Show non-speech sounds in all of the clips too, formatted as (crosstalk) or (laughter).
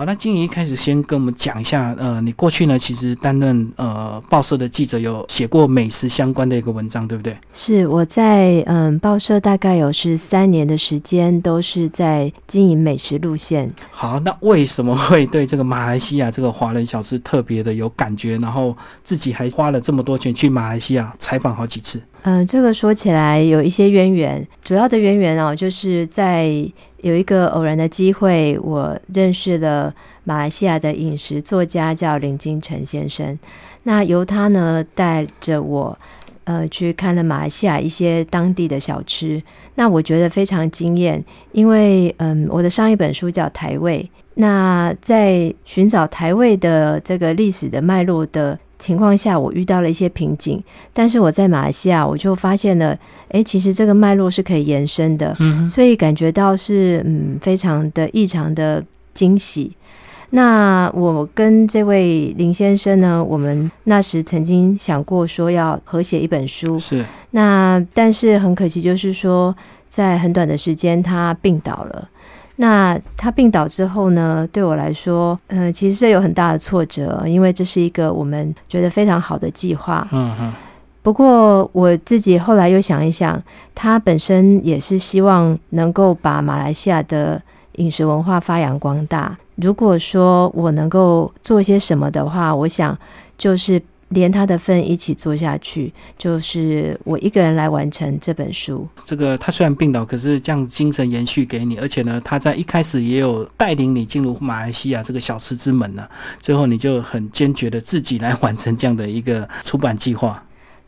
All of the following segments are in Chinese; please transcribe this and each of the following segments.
好，那金怡一开始先跟我们讲一下，呃，你过去呢其实担任呃报社的记者，有写过美食相关的一个文章，对不对？是我在嗯报社大概有是三年的时间，都是在经营美食路线。好，那为什么会对这个马来西亚这个华人小吃特别的有感觉？然后自己还花了这么多钱去马来西亚采访好几次？嗯，这个说起来有一些渊源，主要的渊源哦，就是在有一个偶然的机会，我认识了马来西亚的饮食作家，叫林金城先生。那由他呢带着我，呃，去看了马来西亚一些当地的小吃。那我觉得非常惊艳，因为嗯，我的上一本书叫《台味》，那在寻找台味的这个历史的脉络的。情况下，我遇到了一些瓶颈，但是我在马来西亚，我就发现了，哎，其实这个脉络是可以延伸的，所以感觉到是嗯，非常的异常的惊喜。那我跟这位林先生呢，我们那时曾经想过说要合写一本书，是那但是很可惜，就是说在很短的时间他病倒了。那他病倒之后呢？对我来说，嗯，其实是有很大的挫折，因为这是一个我们觉得非常好的计划。嗯哼。不过我自己后来又想一想，他本身也是希望能够把马来西亚的饮食文化发扬光大。如果说我能够做些什么的话，我想就是。连他的份一起做下去，就是我一个人来完成这本书。这个他虽然病倒，可是这样精神延续给你，而且呢，他在一开始也有带领你进入马来西亚这个小吃之门呢。最后你就很坚决的自己来完成这样的一个出版计划。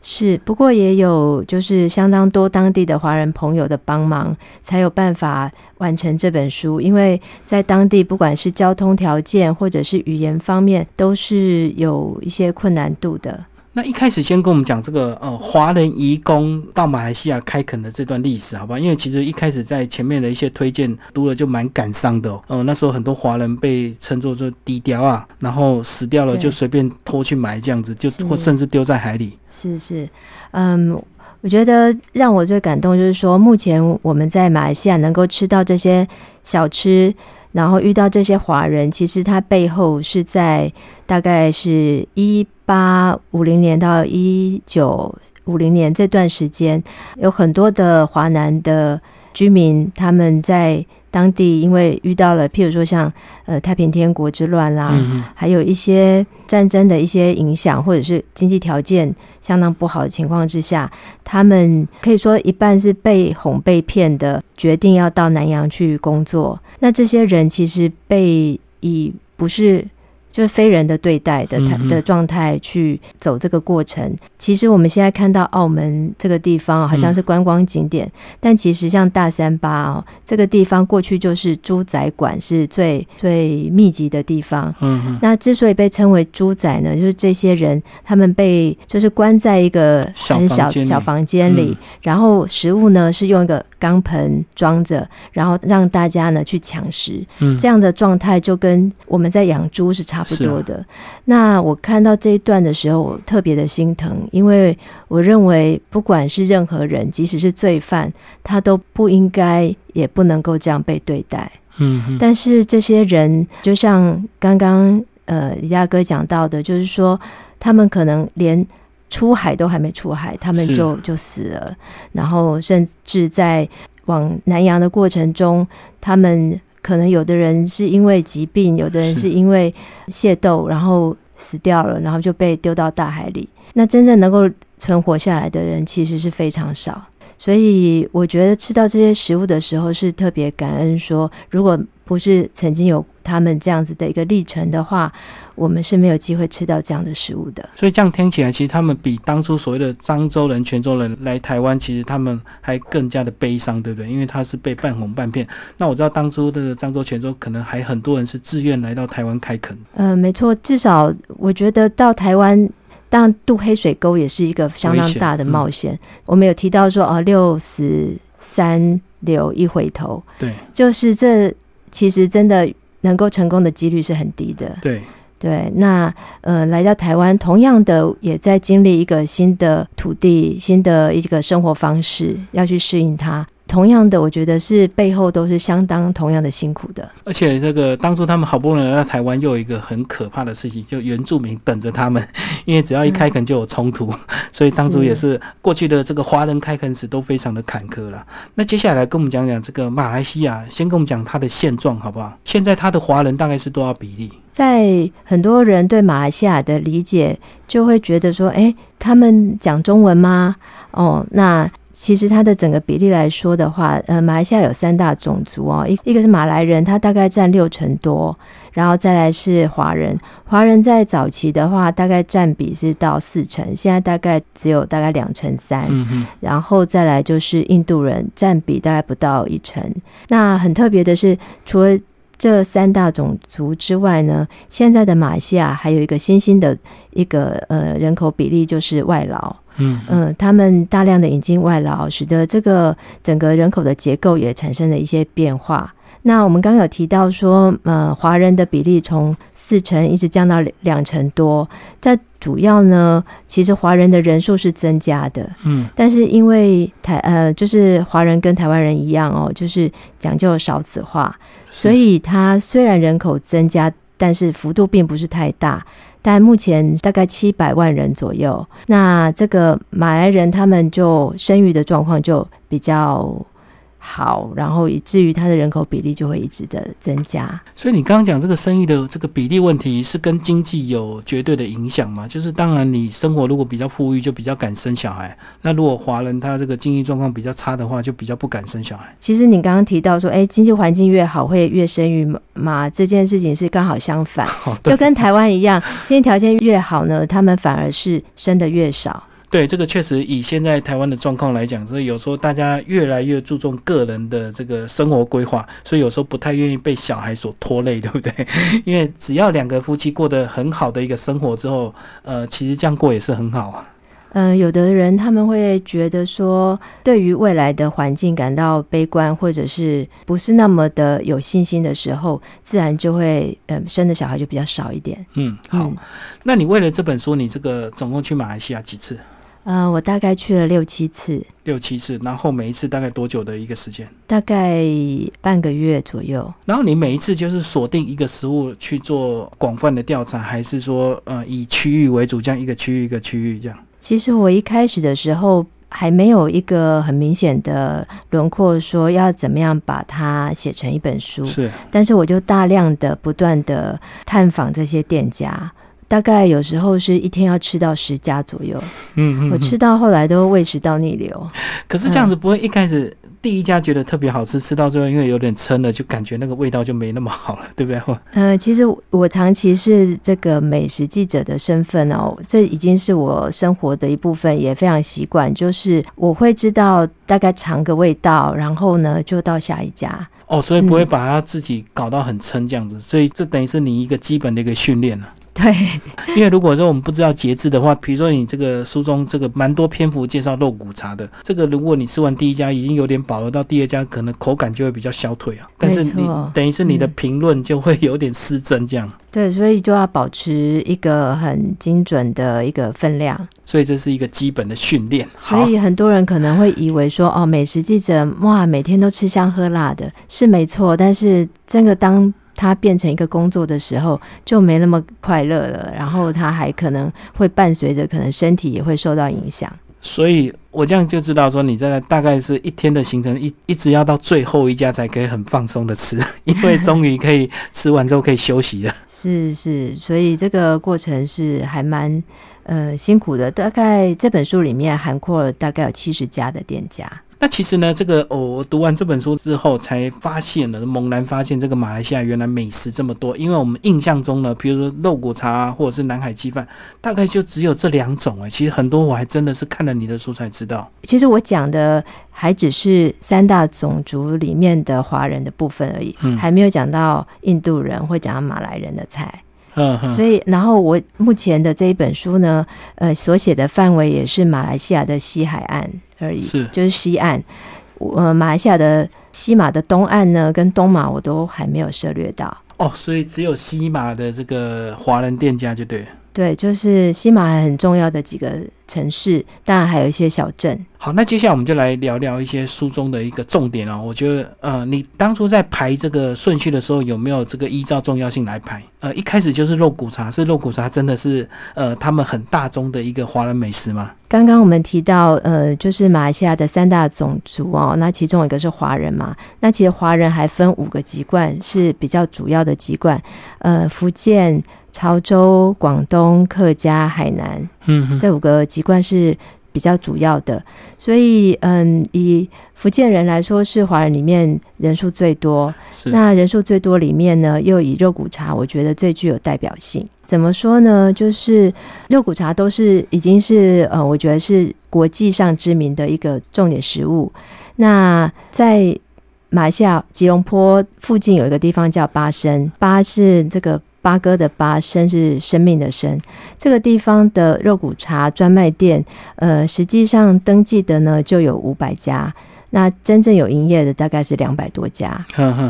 是，不过也有就是相当多当地的华人朋友的帮忙，才有办法完成这本书。因为在当地，不管是交通条件或者是语言方面，都是有一些困难度的。那一开始先跟我们讲这个呃华人移工到马来西亚开垦的这段历史，好吧？因为其实一开始在前面的一些推荐读了就蛮感伤的哦。呃，那时候很多华人被称作做低调啊，然后死掉了就随便拖去埋这样子，就或甚至丢在海里。是是，嗯，我觉得让我最感动就是说，目前我们在马来西亚能够吃到这些小吃。然后遇到这些华人，其实他背后是在大概是一八五零年到一九五零年这段时间，有很多的华南的居民，他们在。当地因为遇到了，譬如说像呃太平天国之乱啦，还有一些战争的一些影响，或者是经济条件相当不好的情况之下，他们可以说一半是被哄被骗的，决定要到南洋去工作。那这些人其实被以不是。就是非人的对待的态的状态去走这个过程。其实我们现在看到澳门这个地方好像是观光景点，但其实像大三巴哦这个地方过去就是猪仔馆是最最密集的地方。嗯，那之所以被称为猪仔呢，就是这些人他们被就是关在一个很小小房间里，然后食物呢是用一个钢盆装着，然后让大家呢去抢食。嗯，这样的状态就跟我们在养猪是差。不多的，那我看到这一段的时候，我特别的心疼，因为我认为不管是任何人，即使是罪犯，他都不应该也不能够这样被对待。嗯，但是这些人，就像刚刚呃李大哥讲到的，就是说他们可能连出海都还没出海，他们就就死了，然后甚至在往南洋的过程中，他们。可能有的人是因为疾病，有的人是因为械斗，然后死掉了，然后就被丢到大海里。那真正能够存活下来的人其实是非常少。所以我觉得吃到这些食物的时候是特别感恩，说如果不是曾经有他们这样子的一个历程的话，我们是没有机会吃到这样的食物的。所以这样听起来，其实他们比当初所谓的漳州人、泉州人来台湾，其实他们还更加的悲伤，对不对？因为他是被半哄半骗。那我知道当初的漳州、泉州，可能还很多人是自愿来到台湾开垦。嗯，没错，至少我觉得到台湾。当然，渡黑水沟也是一个相当大的冒险。我们有提到说，哦，六十三流一回头，对，就是这其实真的能够成功的几率是很低的。对对，那呃，来到台湾，同样的也在经历一个新的土地、新的一个生活方式，要去适应它。同样的，我觉得是背后都是相当同样的辛苦的。而且这个当初他们好不容易来到台湾，又有一个很可怕的事情，就原住民等着他们，因为只要一开垦就有冲突，(laughs) 所以当初也是过去的这个华人开垦史都非常的坎坷了。那接下来跟我们讲讲这个马来西亚，先跟我们讲它的现状好不好？现在它的华人大概是多少比例？在很多人对马来西亚的理解，就会觉得说，哎，他们讲中文吗？哦，那其实它的整个比例来说的话，呃，马来西亚有三大种族哦，一一个是马来人，他大概占六成多，然后再来是华人，华人在早期的话大概占比是到四成，现在大概只有大概两成三，嗯然后再来就是印度人，占比大概不到一成。那很特别的是，除了这三大种族之外呢，现在的马来西亚还有一个新兴的一个呃人口比例，就是外劳。嗯嗯，他们大量的引进外劳，使得这个整个人口的结构也产生了一些变化。那我们刚刚有提到说，呃，华人的比例从四成一直降到两成多。在主要呢，其实华人的人数是增加的，嗯但是因为台呃，就是华人跟台湾人一样哦，就是讲究少子化，所以它虽然人口增加，但是幅度并不是太大。但目前大概七百万人左右，那这个马来人他们就生育的状况就比较好，然后以至于它的人口比例就会一直的增加。所以你刚刚讲这个生育的这个比例问题，是跟经济有绝对的影响吗？就是当然你生活如果比较富裕，就比较敢生小孩；那如果华人他这个经济状况比较差的话，就比较不敢生小孩。其实你刚刚提到说，哎，经济环境越好会越生育嘛，这件事情是刚好相反，哦，就跟台湾一样，经济条件越好呢，他们反而是生的越少。对，这个确实以现在台湾的状况来讲，所以有时候大家越来越注重个人的这个生活规划，所以有时候不太愿意被小孩所拖累，对不对？(laughs) 因为只要两个夫妻过得很好的一个生活之后，呃，其实这样过也是很好啊。嗯，有的人他们会觉得说，对于未来的环境感到悲观，或者是不是那么的有信心的时候，自然就会嗯生的小孩就比较少一点。嗯，好。嗯那你为了这本书，你这个总共去马来西亚几次？呃，我大概去了六七次，六七次，然后每一次大概多久的一个时间？大概半个月左右。然后你每一次就是锁定一个食物去做广泛的调查，还是说呃以区域为主，这样一个区域一个区域这样？其实我一开始的时候还没有一个很明显的轮廓，说要怎么样把它写成一本书。是，但是我就大量的不断的探访这些店家，大概有时候是一天要吃到十家左右，嗯嗯我吃到后来都胃食道逆流。可是这样子不会一开始第一家觉得特别好吃，吃到最后因为有点撑了，就感觉那个味道就没那么好了，对不对？嗯呃，其实我长期是这个美食记者的身份哦，这已经是我生活的一部分，也非常习惯。就是我会知道大概尝个味道，然后呢就到下一家。哦，所以不会把它自己搞到很撑这样子，所以这等于是你一个基本的一个训练了。对，因为如果说我们不知道节制的话，比如说你这个书中这个蛮多篇幅介绍肉骨茶的，这个如果你吃完第一家已经有点饱了，到第二家可能口感就会比较消退啊。但是你等于是你的嗯评论就会有点失真这样，对，所以就要保持一个很精准的一个分量。所以这是一个基本的训练。所以很多人可能会以为说，哦，美食记者哇，每天都吃香喝辣的，是没错。但是这个当它变成一个工作的时候，就没那么快乐了。然后它还可能会伴随着，可能身体也会受到影响。所以我这样就知道说，你这个大概是一天的行程，一一直要到最后一家才可以很放松的吃，(laughs) 因为终于可以吃完之后可以休息了。是是，所以这个过程是还蛮呃辛苦的。大概这本书里面涵括了大概有七十家的店家。那其实呢，这个、哦、我读完这本书之后，才发现了，猛然发现这个马来西亚原来美食这么多。因为我们印象中呢，比如说肉骨茶、啊、或者是南海鸡饭，大概就只有这两种哎。其实很多我还真的是看了你的书才知道。其实我讲的还只是三大种族里面的华人的部分而已，嗯还没有讲到印度人或讲到马来人的菜。嗯哼，所以，然后我目前的这一本书呢，呃，所写的范围也是马来西亚的西海岸而已，是就是西岸。呃，马来西亚的西马的东岸呢，跟东马我都还没有涉略到。哦，所以只有西马的这个华人店家就对了。对，就是西马很重要的几个城市，当然还有一些小镇。好，那接下来我们就来聊聊一些书中的一个重点哦。我觉得，呃，你当初在排这个顺序的时候，有没有这个依照重要性来排？呃，一开始就是肉骨茶，是肉骨茶真的是呃他们很大宗的一个华人美食吗？刚刚我们提到，呃，就是马来西亚的三大种族哦，那其中一个是华人嘛。那其实华人还分五个籍贯是比较主要的籍贯，呃，福建、潮州、广东、客家、海南，嗯，这五个籍贯是。比较主要的，所以嗯，以福建人来说，是华人里面人数最多。那人数最多里面呢，又以肉骨茶，我觉得最具有代表性。怎么说呢？就是肉骨茶都是已经是呃，我觉得是国际上知名的一个重点食物。那在马来西亚吉隆坡附近有一个地方叫巴生，巴是这个。八哥的八生是生命的生，这个地方的肉骨茶专卖店，呃，实际上登记的呢就有五百家，那真正有营业的大概是两百多家。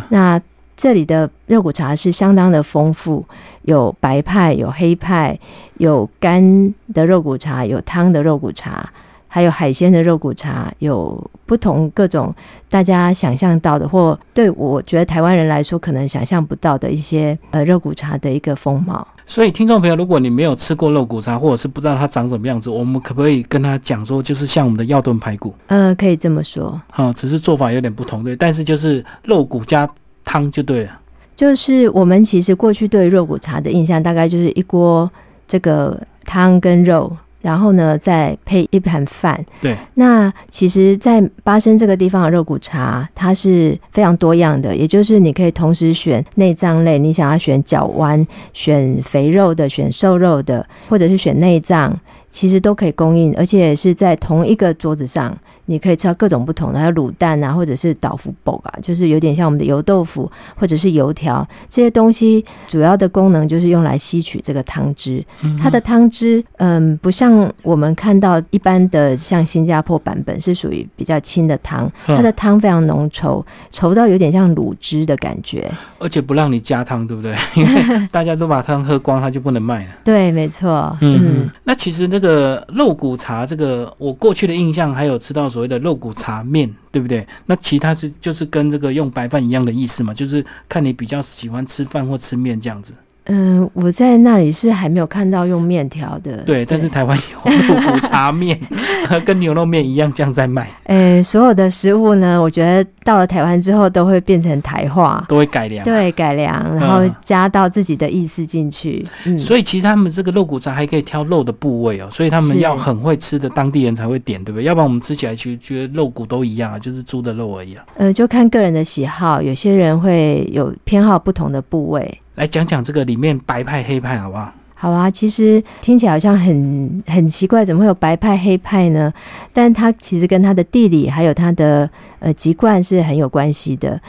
那这里的肉骨茶是相当的丰富，有白派，有黑派，有干的肉骨茶，有汤的肉骨茶。还有海鲜的肉骨茶，有不同各种大家想象到的，或对我觉得台湾人来说可能想象不到的一些呃肉骨茶的一个风貌。所以，听众朋友，如果你没有吃过肉骨茶，或者是不知道它长什么样子，我们可不可以跟他讲说，就是像我们的药炖排骨？呃，可以这么说。好，只是做法有点不同，对，但是就是肉骨加汤就对了。就是我们其实过去对肉骨茶的印象，大概就是一锅这个汤跟肉。然后呢，再配一盘饭。对，那其实，在巴生这个地方的肉骨茶，它是非常多样的，也就是你可以同时选内脏类，你想要选脚弯、选肥肉的、选瘦肉的，或者是选内脏。其实都可以供应，而且是在同一个桌子上，你可以吃到各种不同的，还有卤蛋啊，或者是豆腐煲啊，就是有点像我们的油豆腐或者是油条这些东西。主要的功能就是用来吸取这个汤汁。它的汤汁，嗯，不像我们看到一般的像新加坡版本是属于比较清的汤，它的汤非常浓稠，稠到有点像卤汁的感觉。而且不让你加汤，对不对？因为大家都把汤喝光，它就不能卖了。(laughs) 对，没错。嗯，那其实那。个肉骨茶，这个我过去的印象还有吃到所谓的肉骨茶面，对不对？那其他是就是跟这个用白饭一样的意思嘛？就是看你比较喜欢吃饭或吃面这样子。嗯，我在那里是还没有看到用面条的。对，但是台湾有肉骨茶面，(laughs) 跟牛肉面一样这样在卖。诶，所有的食物呢，我觉得到了台湾之后都会变成台化，都会改良。对，改良，然后加到自己的意思进去。嗯，所以其实他们这个肉骨茶还可以挑肉的部位哦，所以他们要很会吃的当地人才会点，对不对？要不然我们吃起来其实觉得肉骨都一样啊，就是猪的肉而已啊。呃，就看个人的喜好，有些人会有偏好不同的部位。来讲讲这个里面白派黑派好不好？好啊，其实听起来好像很很奇怪，怎么会有白派黑派呢？但它其实跟它的地理还有它的呃籍贯是很有关系的。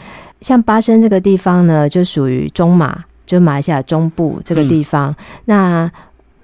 像巴生这个地方呢，就属于中马，就马来西亚中部这个地方。那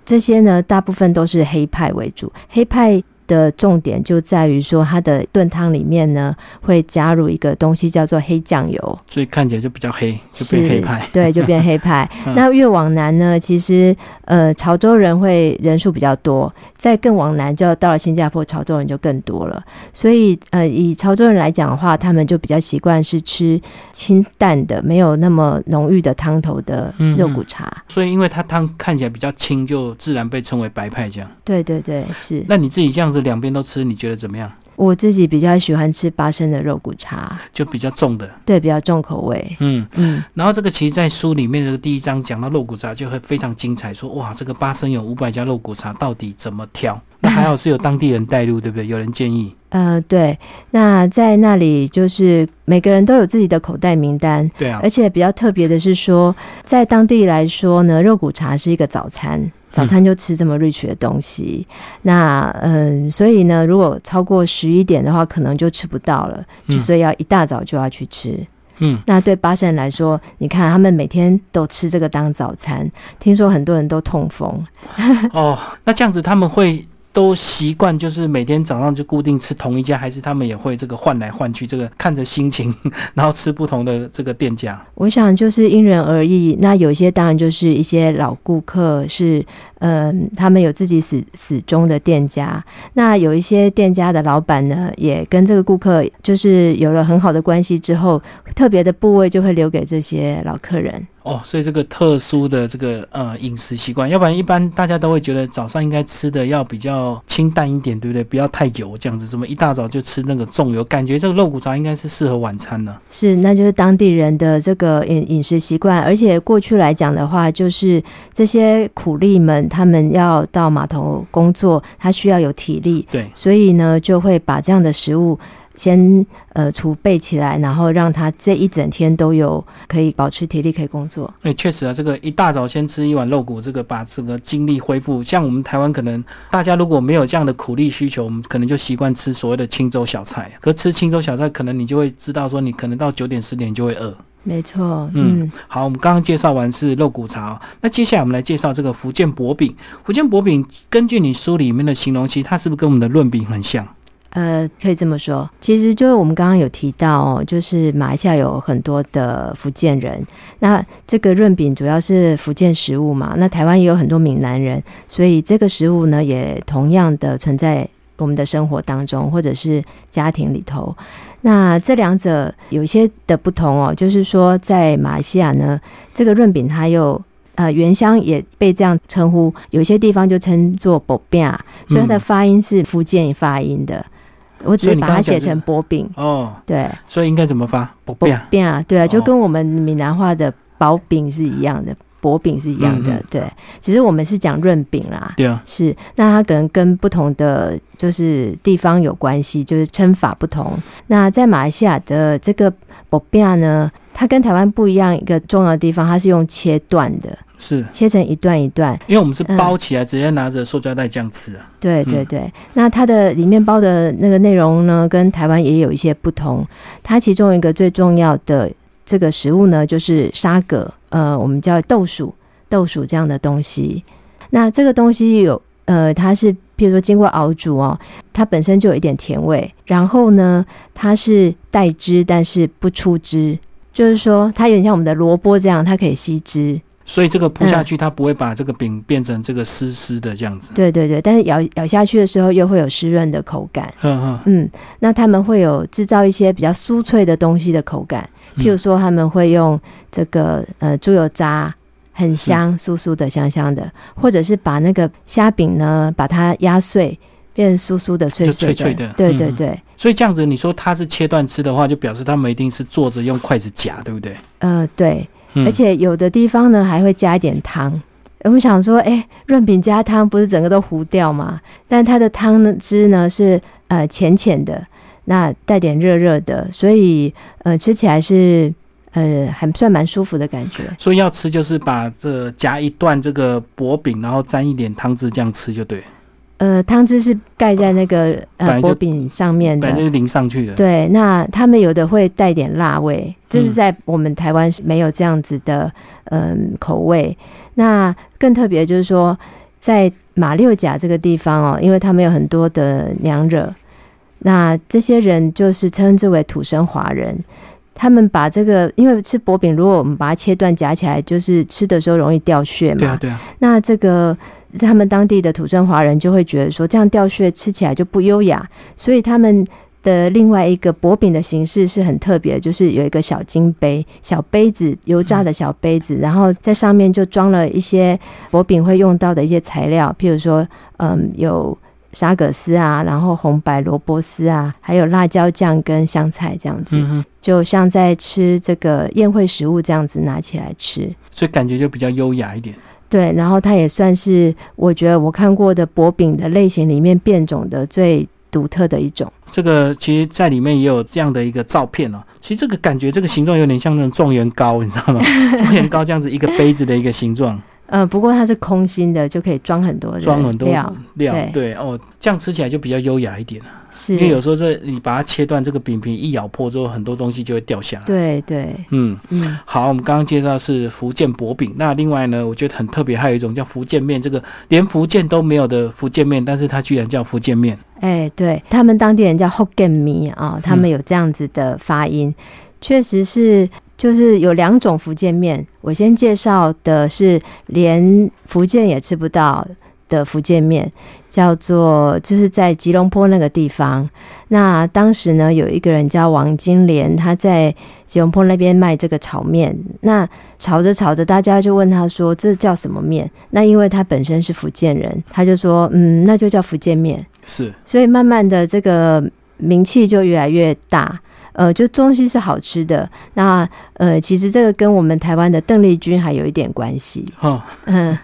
这些呢，大部分都是黑派为主，黑派。的重点就在于说，它的炖汤里面呢，会加入一个东西叫做黑酱油，所以看起来就比较黑，就变黑派。对，就变黑派。(laughs) 那越往南呢，其实呃，潮州人会人数比较多，再更往南就到了新加坡，潮州人就更多了。所以呃，以潮州人来讲的话，他们就比较习惯是吃清淡的，没有那么浓郁的汤头的肉骨茶。所以因为它汤看起来比较清，就自然被称为白派这样。对对对，是。那你自己这样子。两边都吃，你觉得怎么样？我自己比较喜欢吃八升的肉骨茶，就比较重的，对，比较重口味。嗯嗯。然后这个其实，在书里面这个第一章讲到肉骨茶，就会非常精彩，说哇，这个八升有五百家肉骨茶，到底怎么挑？那还好是有当地人带路，对不对？有人建议。呃，对。那在那里，就是每个人都有自己的口袋名单。对啊。而且比较特别的是说，在当地来说呢，肉骨茶是一个早餐。早餐就吃这么 rich 的东西，那嗯，所以呢，如果超过十一点的话，可能就吃不到了，所以要一大早就要去吃。嗯，那对巴西人来说，你看他们每天都吃这个当早餐，听说很多人都痛风。(laughs) 哦，那这样子他们会都习惯就是每天早上就固定吃同一家，还是他们也会这个换来换去，这个看着心情，(laughs) 然后吃不同的这个店家？我想就是因人而异。那有些当然就是一些老顾客是，嗯，他们有自己死死忠的店家。那有一些店家的老板呢，也跟这个顾客就是有了很好的关系之后，特别的部位就会留给这些老客人。哦，所以这个特殊的这个呃饮食习惯，要不然一般大家都会觉得早上应该吃的要比较清淡一点，对不对？不要太油这样子，怎么一大早就吃那个重油？感觉这个肉骨茶应该是适合晚餐呢。是，那就是当地人的这个饮饮食习惯，而且过去来讲的话，就是这些苦力们他们要到码头工作，他需要有体力，对，所以呢就会把这样的食物。先呃储备起来，然后让他这一整天都有可以保持体力可以工作。哎，确实啊，这个一大早先吃一碗肉骨，这个把这个精力恢复。像我们台湾可能大家如果没有这样的苦力需求，我们可能就习惯吃所谓的清粥小菜。可吃清粥小菜，可能你就会知道说，你可能到九点十点就会饿。没错，嗯，好，我们刚刚介绍完是肉骨茶，那接下来我们来介绍这个福建薄饼。福建薄饼，根据你书里面的形容，其实它是不是跟我们的润饼很像？呃，可以这么说，其实就是我们刚刚有提到哦，就是马来西亚有很多的福建人，那这个润饼主要是福建食物嘛，那台湾也有很多闽南人，所以这个食物呢也同样的存在我们的生活当中或者是家庭里头。那这两者有一些的不同哦，就是说在马来西亚呢，这个润饼它又呃原乡也被这样称呼，有些地方就称作薄饼，所以它的发音是福建发音的。我只是把它写成薄饼哦，对，所以应该怎么发？薄饼啊，对啊，就跟我们闽南话的薄饼是一样的，薄饼是一样的，对。只是我们是讲润饼啦，对啊，是。那它可能跟不同的就是地方有关系，就是称法不同。那在马来西亚的这个薄饼呢，它跟台湾不一样，一个重要的地方，它是用切断的。是切成一段一段，因为我们是包起来，直接拿着塑胶袋这样吃啊。对对对，那它的里面包的那个内容呢，跟台湾也有一些不同。它其中一个最重要的这个食物呢，就是沙葛，呃，我们叫豆薯，豆薯这样的东西。那这个东西有，呃，它是譬如说经过熬煮哦，它本身就有一点甜味。然后呢，它是带汁，但是不出汁，就是说它有点像我们的萝卜这样，它可以吸汁。所以这个铺下去，它不会把这个饼变成这个湿湿的这样子。对对对，但是咬咬下去的时候又会有湿润的口感。嗯嗯嗯，那他们会有制造一些比较酥脆的东西的口感，譬如说他们会用这个呃猪油渣，很香，酥酥的，香香的，或者是把那个虾饼呢，把它压碎，变成酥酥的、脆脆脆的。对对对。所以这样子，你说它是切断吃的话，就表示他们一定是坐着用筷子夹，对不对？呃，对。而且有的地方呢，还会加一点汤。我们想说，哎，润饼加汤不是整个都糊掉吗？但它的汤呢汁呢是呃浅浅的，那带点热热的，所以呃吃起来是呃还算蛮舒服的感觉。所以要吃就是把这夹一段这个薄饼，然后沾一点汤汁这样吃就对。呃，汤汁是盖在那个呃薄饼上面的，本来就淋上去的。对，那他们有的会带点辣味，这是在我们台湾是没有这样子的嗯口味。那更特别就是说，在马六甲这个地方哦，因为他们有很多的娘惹，那这些人就是称之为土生华人。他们把这个，因为吃薄饼，如果我们把它切断夹起来，就是吃的时候容易掉屑嘛。对啊，对啊。那这个。他们当地的土生华人就会觉得说，这样掉屑吃起来就不优雅，所以他们的另外一个薄饼的形式是很特别，就是有一个小金杯、小杯子、油炸的小杯子，然后在上面就装了一些薄饼会用到的一些材料，譬如说，嗯，有沙葛丝啊，然后红白萝卜丝啊，还有辣椒酱跟香菜这样子，就像在吃这个宴会食物这样子拿起来吃，所以感觉就比较优雅一点。对，然后它也算是我觉得我看过的薄饼的类型里面变种的最独特的一种。这个其实在里面也有这样的一个照片哦。其实这个感觉，这个形状有点像那种状元糕，你知道吗？(laughs) 状元糕这样子一个杯子的一个形状。呃，不过它是空心的，就可以装很多的装很多料。料，对对哦，这样吃起来就比较优雅一点了。是，因为有时候这你把它切断，这个饼皮一咬破之后，很多东西就会掉下来。对对，嗯，嗯，好，我们刚刚介绍是福建薄饼，那另外呢，我觉得很特别，还有一种叫福建面，这个连福建都没有的福建面，但是它居然叫福建面。哎，对他们当地人叫 Hokkien mi 啊，他们有这样子的发音，确实是。就是有两种福建面，我先介绍的是连福建也吃不到的福建面，叫做就是在吉隆坡那个地方。那当时呢，有一个人叫王金莲，他在吉隆坡那边卖这个炒面。那炒着炒着，大家就问他说：“这叫什么面？”那因为他本身是福建人，他就说：“嗯，那就叫福建面。”是，所以慢慢的这个名气就越来越大。呃，就东西是好吃的。那呃，其实这个跟我们台湾的邓丽君还有一点关系。哦，嗯，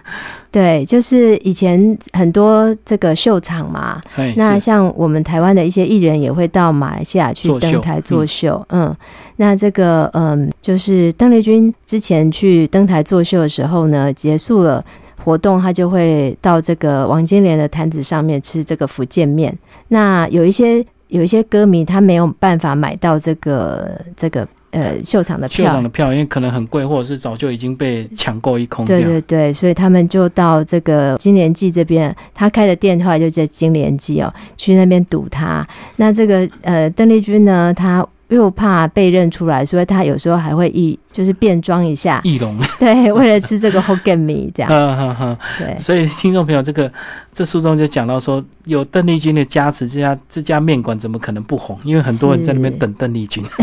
对，就是以前很多这个秀场嘛。那像我们台湾的一些艺人也会到马来西亚去登台作秀。嗯，那这个嗯，就是邓丽君之前去登台作秀的时候呢，结束了活动，他就会到这个王金莲的摊子上面吃这个福建面。那有一些。有一些歌迷他没有办法买到这个这个呃秀场的票，秀场的票因为可能很贵，或者是早就已经被抢购一空。对对对，所以他们就到这个金莲记这边，他开的店后来就在金莲记哦，去那边堵他。那这个呃邓丽君呢，他。又怕被认出来，所以他有时候还会易就是变装一下，易容。(laughs) 对，为了吃这个 Hokkien Me 这样。对，所以听众朋友，这个这书中就讲到说，有邓丽君的加持，这家这家面馆怎么可能不红？因为很多人在那边等邓丽君。(laughs)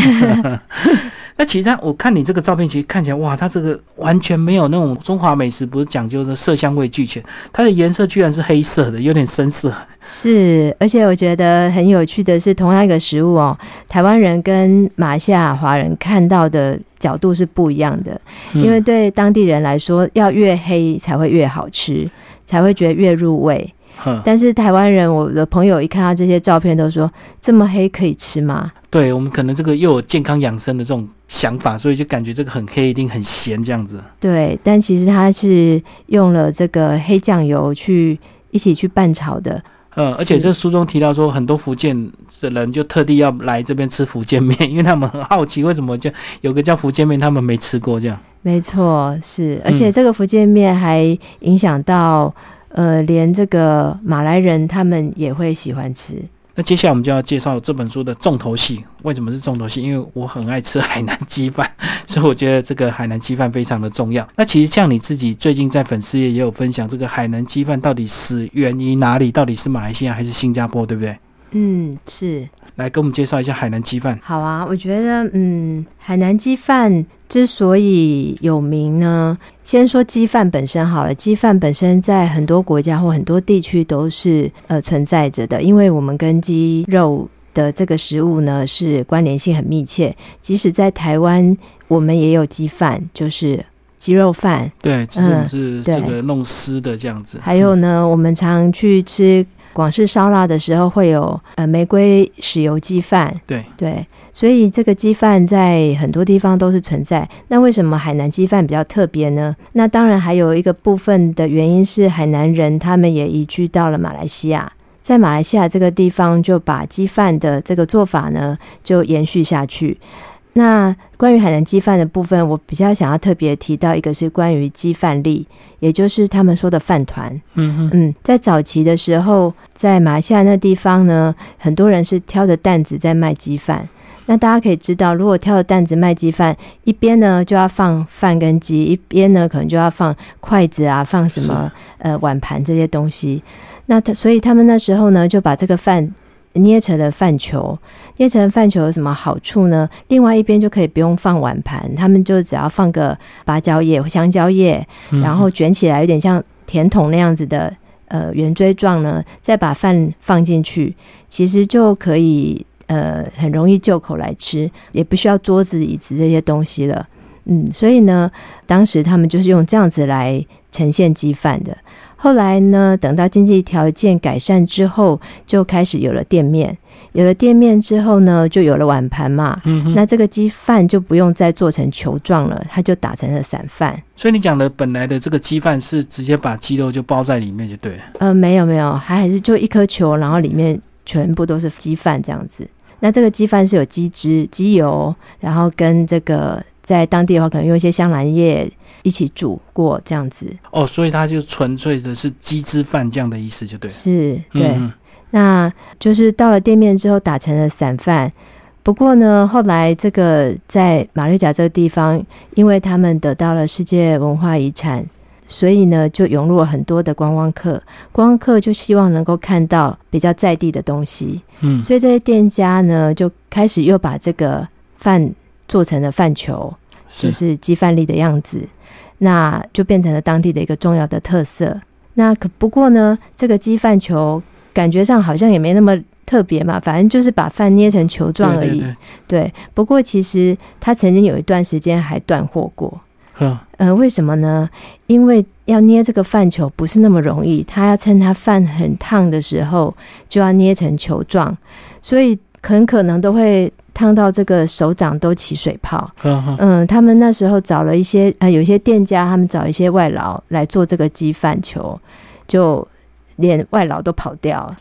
那其实他，我看你这个照片，其实看起来哇，它这个完全没有那种中华美食不是讲究的色香味俱全，它的颜色居然是黑色的，有点深色。是，而且我觉得很有趣的是，同样一个食物哦，台湾人跟马来西亚华人看到的角度是不一样的。因为对当地人来说，要越黑才会越好吃，才会觉得越入味。但是台湾人，我的朋友一看到这些照片，都说这么黑可以吃吗？对我们可能这个又有健康养生的这种想法，所以就感觉这个很黑一定很咸这样子。对，但其实它是用了这个黑酱油去一起去拌炒的。嗯，而且这书中提到说，很多福建的人就特地要来这边吃福建面，(laughs) 因为他们很好奇为什么就有个叫福建面，他们没吃过这样。没错，是，而且这个福建面还影响到。呃，连这个马来人他们也会喜欢吃。那接下来我们就要介绍这本书的重头戏。为什么是重头戏？因为我很爱吃海南鸡饭，(laughs) 所以我觉得这个海南鸡饭非常的重要。那其实像你自己最近在粉丝页也有分享，这个海南鸡饭到底始源于哪里？到底是马来西亚还是新加坡？对不对？嗯，是。来给我们介绍一下海南鸡饭。好啊，我觉得，嗯，海南鸡饭之所以有名呢，先说鸡饭本身好了。鸡饭本身在很多国家或很多地区都是呃存在着的，因为我们跟鸡肉的这个食物呢是关联性很密切。即使在台湾，我们也有鸡饭，就是鸡肉饭。对，嗯，是这个弄湿的这样子。还有呢，我们常去吃。广式烧腊的时候会有呃玫瑰豉油鸡饭，对对，所以这个鸡饭在很多地方都是存在。那为什么海南鸡饭比较特别呢？那当然还有一个部分的原因是海南人他们也移居到了马来西亚，在马来西亚这个地方就把鸡饭的这个做法呢就延续下去。那关于海南鸡饭的部分，我比较想要特别提到一个是关于鸡饭粒，也就是他们说的饭团。嗯嗯，在早期的时候，在马来西亚那地方呢，很多人是挑着担子在卖鸡饭。那大家可以知道，如果挑着担子卖鸡饭，一边呢就要放饭跟鸡，一边呢可能就要放筷子啊，放什么呃碗盘这些东西。那他所以他们那时候呢就把这个饭。捏成了饭球，捏成饭球有什么好处呢？另外一边就可以不用放碗盘，他们就只要放个芭蕉叶、香蕉叶，然后卷起来，有点像甜筒那样子的呃圆锥状呢，再把饭放进去，其实就可以呃很容易就口来吃，也不需要桌子、椅子这些东西了。嗯，所以呢，当时他们就是用这样子来呈现鸡饭的。后来呢，等到经济条件改善之后，就开始有了店面。有了店面之后呢，就有了碗盘嘛。嗯哼，那这个鸡饭就不用再做成球状了，它就打成了散饭。所以你讲的本来的这个鸡饭是直接把鸡肉就包在里面就对了。呃，没有没有，还还是就一颗球，然后里面全部都是鸡饭这样子。那这个鸡饭是有鸡汁、鸡油，然后跟这个在当地的话，可能用一些香兰叶一起煮过这样子。哦，所以它就纯粹的是鸡汁饭这样的意思就对了。是，对。嗯那就是到了店面之后打成了散饭。不过呢，后来这个在马六甲这个地方，因为他们得到了世界文化遗产，所以呢就涌入了很多的观光客。观光客就希望能够看到比较在地的东西，嗯，所以这些店家呢就开始又把这个饭做成了饭球，就是鸡饭粒的样子，那就变成了当地的一个重要的特色。那可不过呢，这个鸡饭球。感觉上好像也没那么特别嘛，反正就是把饭捏成球状而已。对对对，不过其实他曾经有一段时间还断货过。嗯，呃，为什么呢？因为要捏这个饭球不是那么容易，他要趁他饭很烫的时候就要捏成球状，所以很可能都会烫到这个手掌都起水泡。嗯他们那时候找了一些呃，有一些店家，他们找一些外劳来做这个鸡饭球，就。连外劳都跑掉了，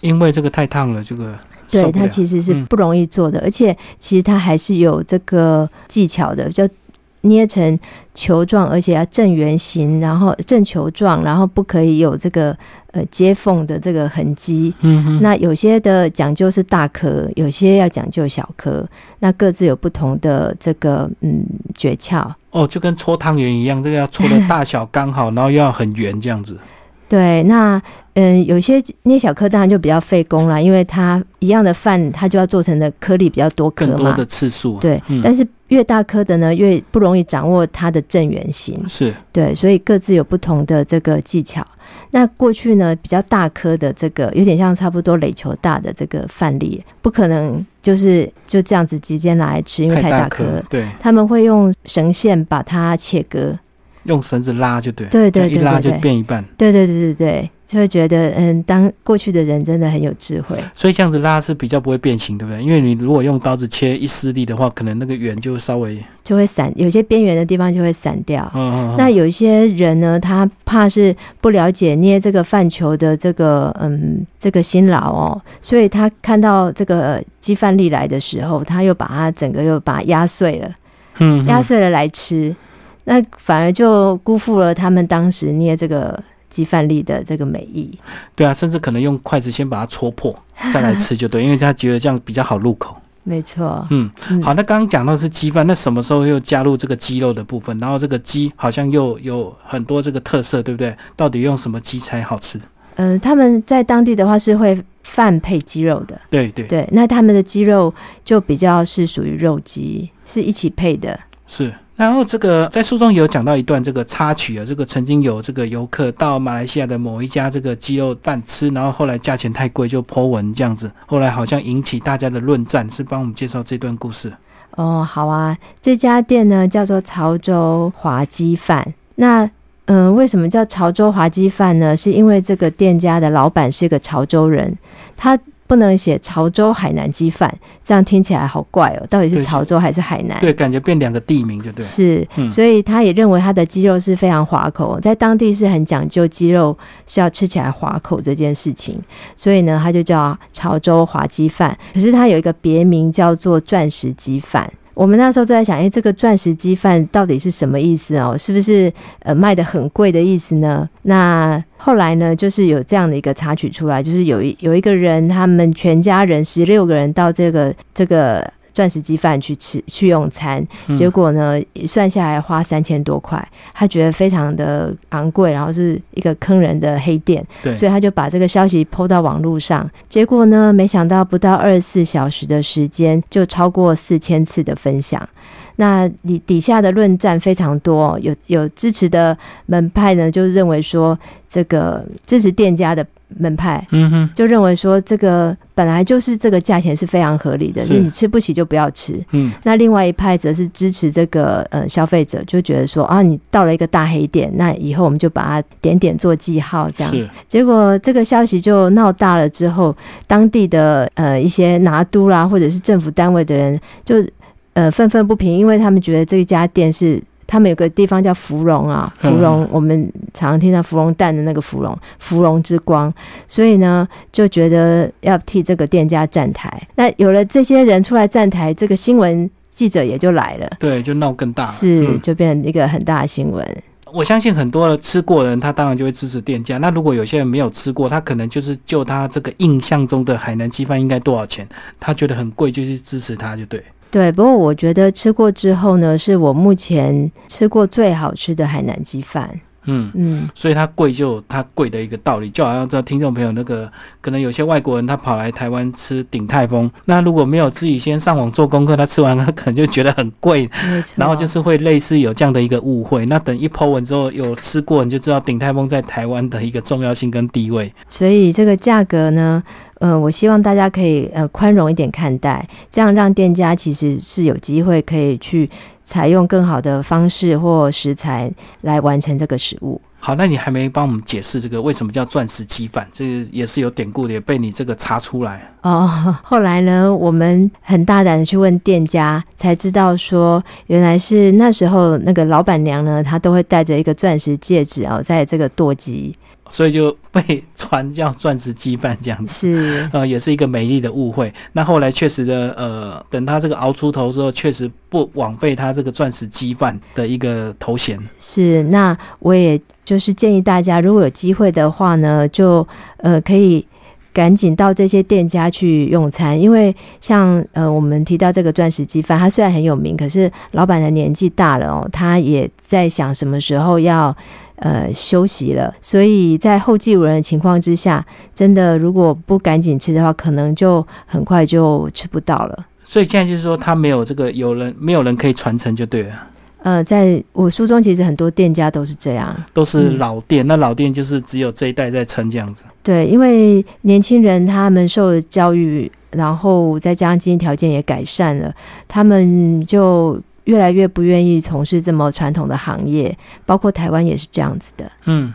因为这个太烫了，这个对它其实是不容易做的，而且其实它还是有这个技巧的，就捏成球状，而且要正圆形，然后正球状，然后不可以有这个呃接缝的这个痕迹。嗯哼，那有些的讲究是大颗，有些要讲究小颗，那各自有不同的这个嗯诀窍。哦，就跟搓汤圆一样，这个要搓的大小刚好，然后又要很圆这样子。(laughs) 对，那嗯，有些捏小颗当然就比较费工了，因为它一样的饭，它就要做成的颗粒比较多颗嘛，更多的次数。对，但是越大颗的呢，越不容易掌握它的正圆形。是，对，所以各自有不同的这个技巧。那过去呢，比较大颗的这个，有点像差不多垒球大的这个范例，不可能就是就这样子直接拿来吃，因为太大颗。对，他们会用绳线把它切割。用绳子拉就对，对对对，一拉就变一半。对对对对对，就会觉得嗯，当过去的人真的很有智慧。所以这样子拉是比较不会变形，对不对？因为你如果用刀子切一撕力的话，可能那个圆就稍微就会散，有些边缘的地方就会散掉。嗯嗯。那有一些人呢，他怕是不了解捏这个饭球的这个嗯这个辛劳哦，所以他看到这个鸡饭粒来的时候，他又把它整个又把它压碎了，嗯，压碎了来吃。那反而就辜负了他们当时捏这个鸡饭粒的这个美意。对啊，甚至可能用筷子先把它戳破，(laughs) 再来吃就对，因为他觉得这样比较好入口。没错。嗯，好，那刚刚讲到是鸡饭，那什么时候又加入这个鸡肉的部分？然后这个鸡好像又有很多这个特色，对不对？到底用什么鸡才好吃？嗯，他们在当地的话是会饭配鸡肉的。对对对，那他们的鸡肉就比较是属于肉鸡，是一起配的。是。然后这个在书中有讲到一段这个插曲啊，这个曾经有这个游客到马来西亚的某一家这个鸡肉饭吃，然后后来价钱太贵就泼文这样子，后来好像引起大家的论战，是帮我们介绍这段故事。哦，好啊，这家店呢叫做潮州滑鸡饭。那嗯，为什么叫潮州滑鸡饭呢？是因为这个店家的老板是个潮州人，他。不能写潮州海南鸡饭，这样听起来好怪哦。到底是潮州还是海南？对，感觉变两个地名就对。是，所以他也认为他的鸡肉是非常滑口，在当地是很讲究鸡肉是要吃起来滑口这件事情，所以呢，他就叫潮州滑鸡饭。可是他有一个别名叫做钻石鸡饭。我们那时候都在想，哎，这个钻石鸡饭到底是什么意思哦？是不是呃卖的很贵的意思呢？那后来呢，就是有这样的一个插曲出来，就是有一有一个人，他们全家人十六个人到这个这个。钻石鸡饭去吃去用餐，结果呢算下来花三千多块，他觉得非常的昂贵，然后是一个坑人的黑店，所以他就把这个消息抛到网络上。结果呢，没想到不到二十四小时的时间，就超过四千次的分享。那底底下的论战非常多，有有支持的门派呢，就认为说这个支持店家的门派，嗯哼，就认为说这个本来就是这个价钱是非常合理的，是你吃不起就不要吃。嗯，那另外一派则是支持这个呃消费者，就觉得说啊，你到了一个大黑店，那以后我们就把它点点做记号，这样。是，结果这个消息就闹大了之后，当地的呃一些拿督啦，或者是政府单位的人就呃愤愤不平，因为他们觉得这家店是。他们有个地方叫芙蓉啊，嗯芙蓉，我们常常听到芙蓉蛋的那个芙蓉，芙蓉之光，所以呢，就觉得要替这个店家站台。那有了这些人出来站台，这个新闻记者也就来了，对，就闹更大了。是嗯就变成一个很大的新闻。我相信很多的吃过的人，他当然就会支持店家。那如果有些人没有吃过，他可能就是就他这个印象中的海南鸡饭应该多少钱，他觉得很贵，就去支持他，就对。对，不过我觉得吃过之后呢，是我目前吃过最好吃的海南鸡饭。嗯，嗯，所以它贵就有它贵的一个道理，就好像这听众朋友那个，可能有些外国人他跑来台湾吃鼎泰丰，那如果没有自己先上网做功课，他吃完他可能就觉得很贵。然后就是会类似有这样的一个误会。那等一剖文之后有吃过，你就知道鼎泰丰在台湾的一个重要性跟地位。所以这个价格呢，呃，我希望大家可以呃宽容一点看待，这样让店家其实是有机会可以去采用更好的方式或食材来完成这个食物。好，那你还没帮我们解释这个为什么叫钻石鸡饭？这个也是有典故的，也被你这个查出来。哦，(laughs) 后来呢，我们很大胆的去问店家，才知道说，原来是那时候那个老板娘呢，她都会戴着一个钻石戒指哦，在这个剁鸡，所以就被传叫钻石鸡饭这样子。是 (laughs) 呃，也是一个美丽的误会。那后来确实的，呃，等他这个熬出头之后，确实不枉费他这个钻石鸡饭的一个头衔。是。那我也就是建议大家，如果有机会的话呢，就呃可以。赶紧到这些店家去用餐，因为像呃我们提到这个钻石鸡饭，它虽然很有名，可是老板的年纪大了哦，他也在想什么时候要呃休息了，所以在后继无人的情况之下，真的如果不赶紧吃的话，可能就很快就吃不到了。所以现在就是说，他没有这个有人没有人可以传承就对了，呃，在我书中，其实很多店家都是这样，都是嗯老店。那老店就是只有这一代在撑这样子。对，因为年轻人他们受的教育，然后再加上经济条件也改善了，他们就越来越不愿意从事这么传统的行业，包括台湾也是这样子的。嗯，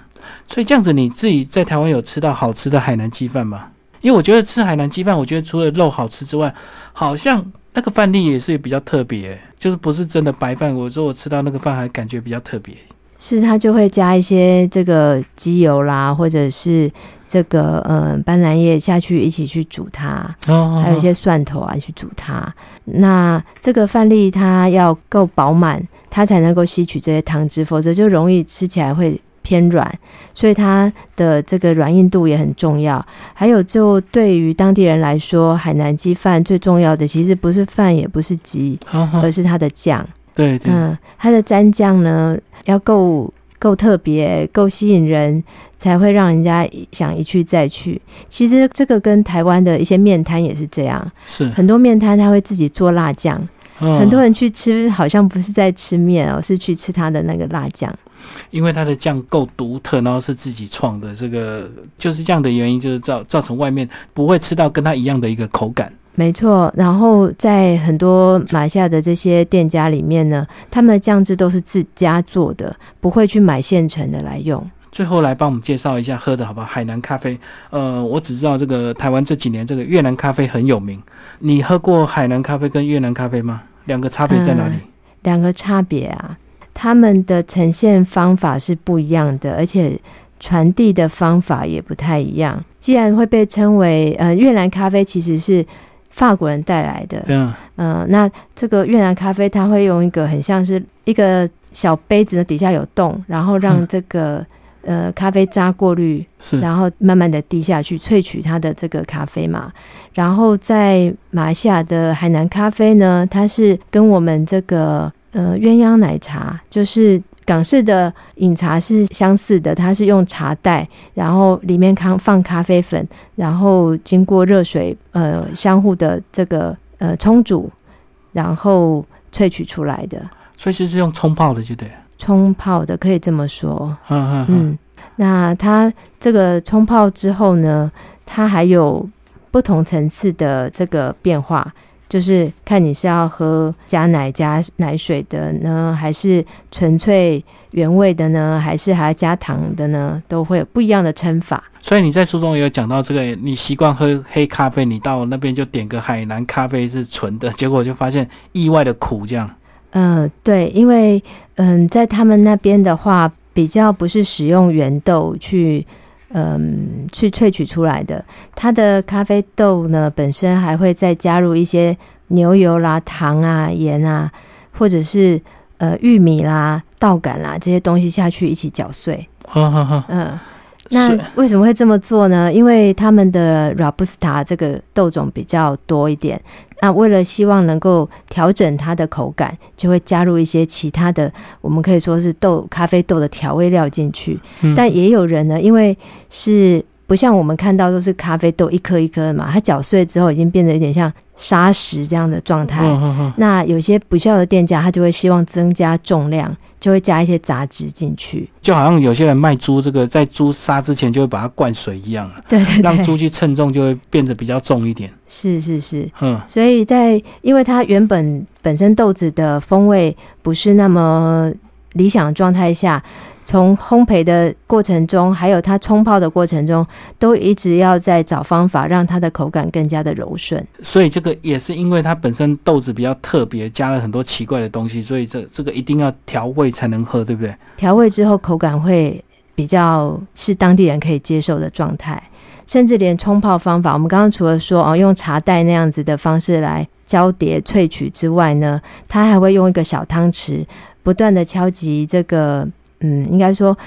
所以这样子你自己在台湾有吃到好吃的海南鸡饭吗？因为我觉得吃海南鸡饭，我觉得除了肉好吃之外，好像那个饭粒也是比较特别，就是不是真的白饭。我说我吃到那个饭还感觉比较特别。是，它就会加一些这个鸡油啦，或者是这个呃斑斓叶下去一起去煮它，哦还有一些蒜头啊去煮它。那这个饭粒它要够饱满，它才能够吸取这些汤汁，否则就容易吃起来会偏软。所以它的这个软硬度也很重要。还有，就对于当地人来说，海南鸡饭最重要的其实不是饭，也不是鸡，而是它的酱。对对，嗯，它的蘸酱呢要够够特别，够吸引人，才会让人家想一去再去。其实这个跟台湾的一些面摊也是这样，是很多面摊他会自己做辣酱，哦很多人去吃好像不是在吃面哦，是去吃它的那个辣酱。因为它的酱够独特，然后是自己创的，这个就是这样的原因，就是造造成外面不会吃到跟它一样的一个口感。没错，然后在很多马来西亚的这些店家里面呢，他们的酱汁都是自家做的，不会去买现成的来用。最后来帮我们介绍一下喝的好不好？海南咖啡，呃，我只知道这个台湾这几年这个越南咖啡很有名。你喝过海南咖啡跟越南咖啡吗？两个差别在哪里？两个差别啊，他们的呈现方法是不一样的，而且传递的方法也不太一样。既然会被称为呃越南咖啡，其实是法国人带来的，嗯，嗯、那这个越南咖啡，它会用一个很像是一个小杯子的底下有洞，然后让嗯。这个、呃咖啡渣过滤，然后慢慢的滴下去，萃取它的这个咖啡嘛。然后在马来西亚的海南咖啡呢，它是跟我们这个呃鸳鸯奶茶，就是港式的饮茶是相似的，它是用茶袋，然后里面放放咖啡粉，然后经过热水呃相互的这个呃冲煮，然后萃取出来的，所以就是用冲泡的，就对。冲泡的可以这么说。嗯嗯嗯。嗯，那它这个冲泡之后呢，它还有不同层次的这个变化，就是看你是要喝加奶加奶水的呢，还是纯粹原味的呢，还是还要加糖的呢，都会有不一样的称法。所以你在书中也有讲到这个，你习惯喝黑咖啡，你到那边就点个海南咖啡是纯的，结果就发现意外的苦，这样。嗯，对，因为嗯，在他们那边的话，比较不是使用原豆去嗯去萃取出来的，它的咖啡豆呢本身还会再加入一些牛油啦、糖啊、盐啊，或者是呃玉米啦、稻杆啦这些东西下去一起搅碎。哈哈哈。嗯，那为什么会这么做呢？因为他们的 Robusta 这个豆种比较多一点。那为了希望能够调整它的口感，就会加入一些其他的，我们可以说是豆咖啡豆的调味料进去。但也有人呢，因为是不像我们看到都是咖啡豆一颗一颗的嘛，它搅碎之后已经变得有点像砂石这样的状态。那有些不孝的店家，他就会希望增加重量。就会加一些杂质进去，就好像有些人卖猪，这个在猪杀之前就会把它灌水一样，(laughs) 对对对，让猪去称重就会变得比较重一点。是是是，嗯，所以在因为它原本本身豆子的风味不是那么理想状态下。从烘焙的过程中，还有它冲泡的过程中，都一直要在找方法让它的口感更加的柔顺。所以这个也是因为它本身豆子比较特别，加了很多奇怪的东西，所以这这个一定要调味才能喝，对不对？调味之后口感会比较是当地人可以接受的状态，甚至连冲泡方法，我们刚刚除了说哦用茶袋那样子的方式来交叠萃取之外呢，它还会用一个小汤匙不断的敲击这个。嗯，应该说，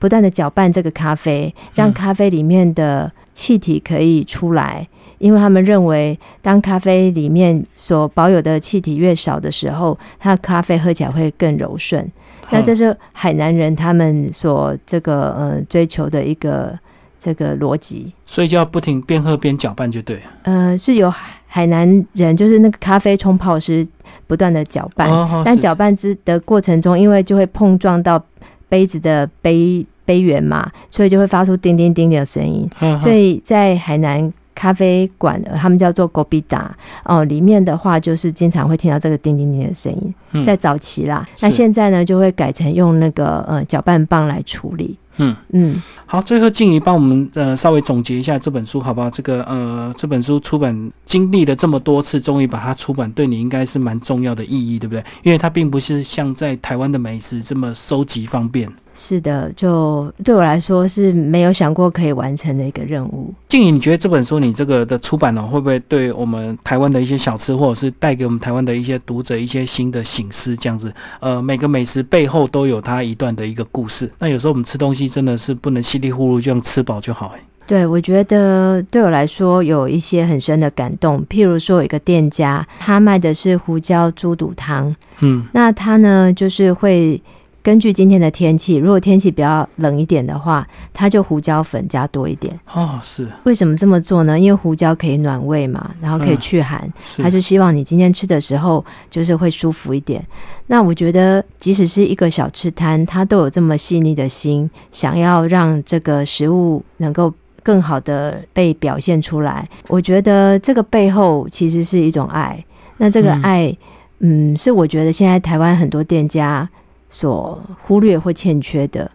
不断的搅拌这个咖啡，让咖啡里面的气体可以出来。因为他们认为，当咖啡里面所保有的气体越少的时候，它的咖啡喝起来会更柔顺。那这是海南人他们所这个呃追求的一个这个逻辑。所以就要不停边喝边搅拌就对。呃，是有海南人，就是那个咖啡冲泡师不断的搅拌，但搅拌之的过程中，因为就会碰撞到。杯子的杯杯缘嘛，所以就会发出叮叮叮的声音。所以在海南咖啡馆，他们叫做 Gobida 哦，里面的话就是经常会听到这个叮叮叮的声音。在早期啦，那现在呢就会改成用那个呃搅拌棒来处理。嗯嗯，好，最后静怡帮我们呃稍微总结一下这本书好不好？这个呃这本书出版经历了这么多次，终于把它出版，对你应该是蛮重要的意义，对不对？因为它并不是像在台湾的美食这么收集方便。是的，就对我来说是没有想过可以完成的一个任务。静怡，你觉得这本书你这个的出版呢，会不会对我们台湾的一些小吃，或者是带给我们台湾的一些读者一些新的醒思？这样子，呃，每个美食背后都有它一段的一个故事。那有时候我们吃东西真的是不能稀里糊涂就样吃饱就好。哎，对我觉得对我来说有一些很深的感动。譬如说，有一个店家，他卖的是胡椒猪肚汤，嗯，那他呢就是会。根据今天的天气，如果天气比较冷一点的话，它就胡椒粉加多一点。哦，是为什么这么做呢？因为胡椒可以暖胃嘛，然后可以去寒，他就希望你今天吃的时候就是会舒服一点。那我觉得，即使是一个小吃摊，他都有这么细腻的心，想要让这个食物能够更好的被表现出来。我觉得这个背后其实是一种爱。那这个爱，嗯，是我觉得现在台湾很多店家。所忽略或欠缺的，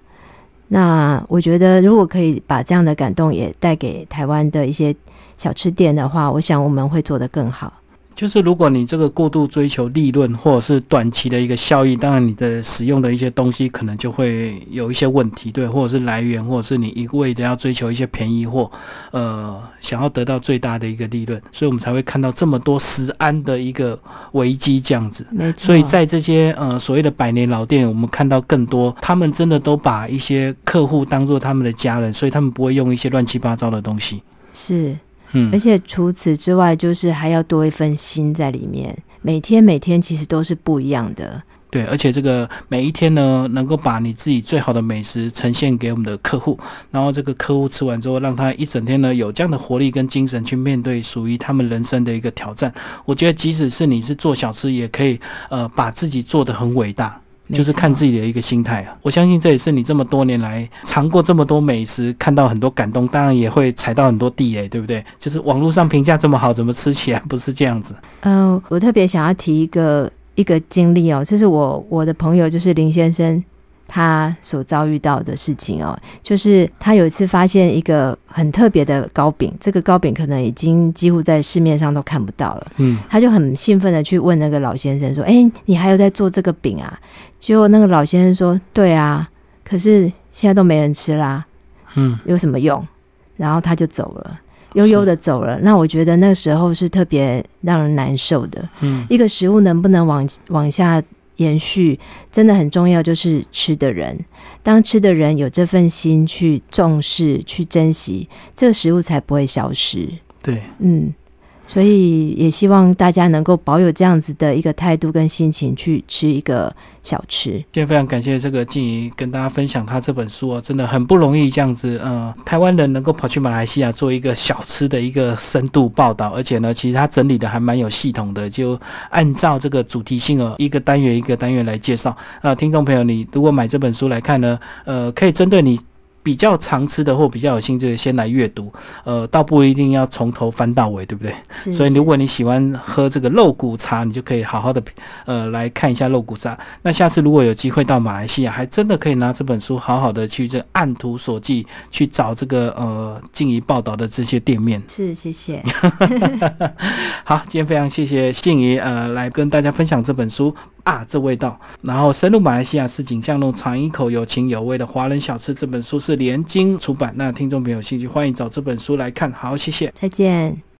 那我觉得，如果可以把这样的感动也带给台湾的一些小吃店的话，我想我们会做得更好。就是如果你这个过度追求利润或者是短期的一个效益，当然你的使用的一些东西可能就会有一些问题，对，或者是来源，或者是你一味的要追求一些便宜货，呃，想要得到最大的一个利润，所以我们才会看到这么多食安的一个危机这样子。没错。所以在这些呃所谓的百年老店，我们看到更多，他们真的都把一些客户当做他们的家人，所以他们不会用一些乱七八糟的东西。是。嗯，而且除此之外，就是还要多一份心在里面。每天每天其实都是不一样的。对，而且这个每一天呢，能够把你自己最好的美食呈现给我们的客户，然后这个客户吃完之后，让他一整天呢有这样的活力跟精神去面对属于他们人生的一个挑战。我觉得即使是你是做小吃，也可以呃把自己做得很伟大。就是看自己的一个心态啊！我相信这也是你这么多年来尝过这么多美食，看到很多感动，当然也会踩到很多地雷，对不对？就是网络上评价这么好，怎么吃起来不是这样子？嗯，我特别想要提一个一个经历哦，这是我我的朋友，就是林先生。他所遭遇到的事情哦，就是他有一次发现一个很特别的糕饼，这个糕饼可能已经几乎在市面上都看不到了。嗯，他就很兴奋的去问那个老先生说：“哎，你还有在做这个饼啊？”结果那个老先生说：“对啊，可是现在都没人吃啦。”嗯，有什么用？然后他就走了，悠悠的走了。那我觉得那时候是特别让人难受的。嗯，一个食物能不能往往下？延续真的很重要，就是吃的人。当吃的人有这份心去重视、去珍惜，这个食物才不会消失。对，嗯。所以也希望大家能够保有这样子的一个态度跟心情去吃一个小吃。今天非常感谢这个静怡跟大家分享他这本书哦，真的很不容易这样子，呃，台湾人能够跑去马来西亚做一个小吃的一个深度报道，而且呢，其实他整理的还蛮有系统的，就按照这个主题性哦，一个单元一个单元来介绍。呃，听众朋友，你如果买这本书来看呢，呃，可以针对你。比较常吃的或比较有兴趣的，先来阅读，呃，倒不一定要从头翻到尾，对不对？是。所以如果你喜欢喝这个肉骨茶，你就可以好好的，呃，来看一下肉骨茶。那下次如果有机会到马来西亚，还真的可以拿这本书，好好的去这按图索骥去找这个呃静怡报道的这些店面。是，谢谢。(laughs) 好，今天非常谢谢静怡，呃，来跟大家分享这本书。啊，这味道！然后深入马来西亚市井巷弄尝一口有情有味的华人小吃。这本书是连经出版，那听众朋友有兴趣欢迎找这本书来看。好，谢谢，再见。